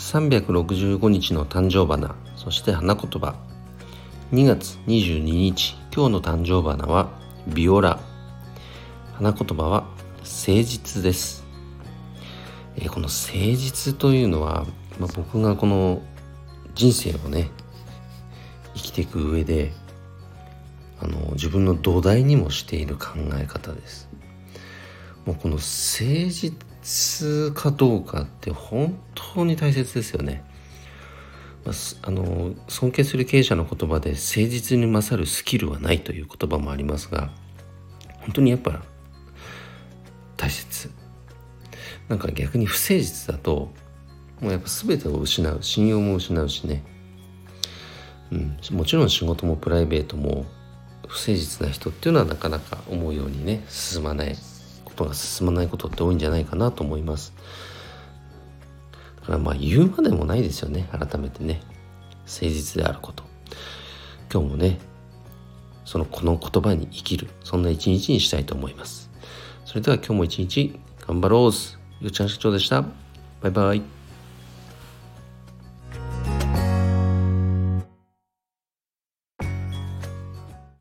365日の誕生花そして花言葉。2月22日今日の誕生花はビオラ。花言葉は誠実です、え、この誠実というのは、まあ、僕がこの人生をね生きていく上であの自分の土台にもしている考え方です。もうこの誠実かどうかって本当に大切ですよね、まあ、あの尊敬する経営者の言葉で誠実に勝るスキルはないという言葉もありますが本当にやっぱ大切。なんか逆に不誠実だともうやっぱ全てを失う信用も失うしね、うん、もちろん仕事もプライベートも不誠実な人っていうのはなかなか思うようにね進まない。ことが進まないことって多いんじゃないかなと思います。だからまあ言うまでもないですよね。改めてね。誠実であること。今日もねそのこの言葉に生きる。そんな一日にしたいと思います。それでは今日も一日頑張ろうゆうちゃん社長でした。バイバイ。